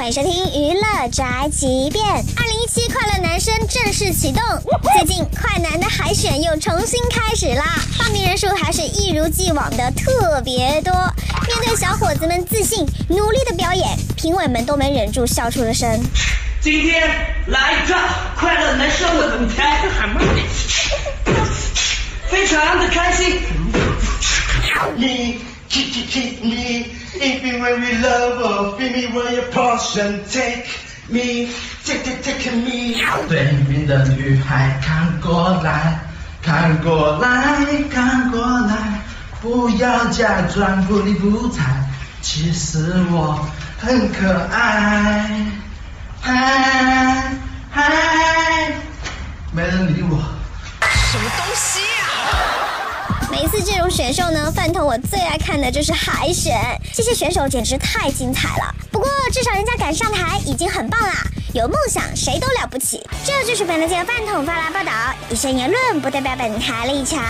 欢迎收听娱乐宅急便。二零一七快乐男生正式启动，最近快男的海选又重新开始啦，报名人数还是一如既往的特别多。面对小伙子们自信努力的表演，评委们都没忍住笑出了声。今天来一个快乐男生的舞台，非常的开心。Keep, me. If you really love or feel me when your portion, take me, take, take, take me. 对面的女孩看过来，看过来，看过来，不要假装不理不睬，其实我很可爱。嗨嗨，没人理我。每次这种选秀呢，饭桶我最爱看的就是海选，这些选手简直太精彩了。不过至少人家敢上台已经很棒啦，有梦想谁都了不起。这就是本台饭桶发来报道，以上言论不代表本台立场。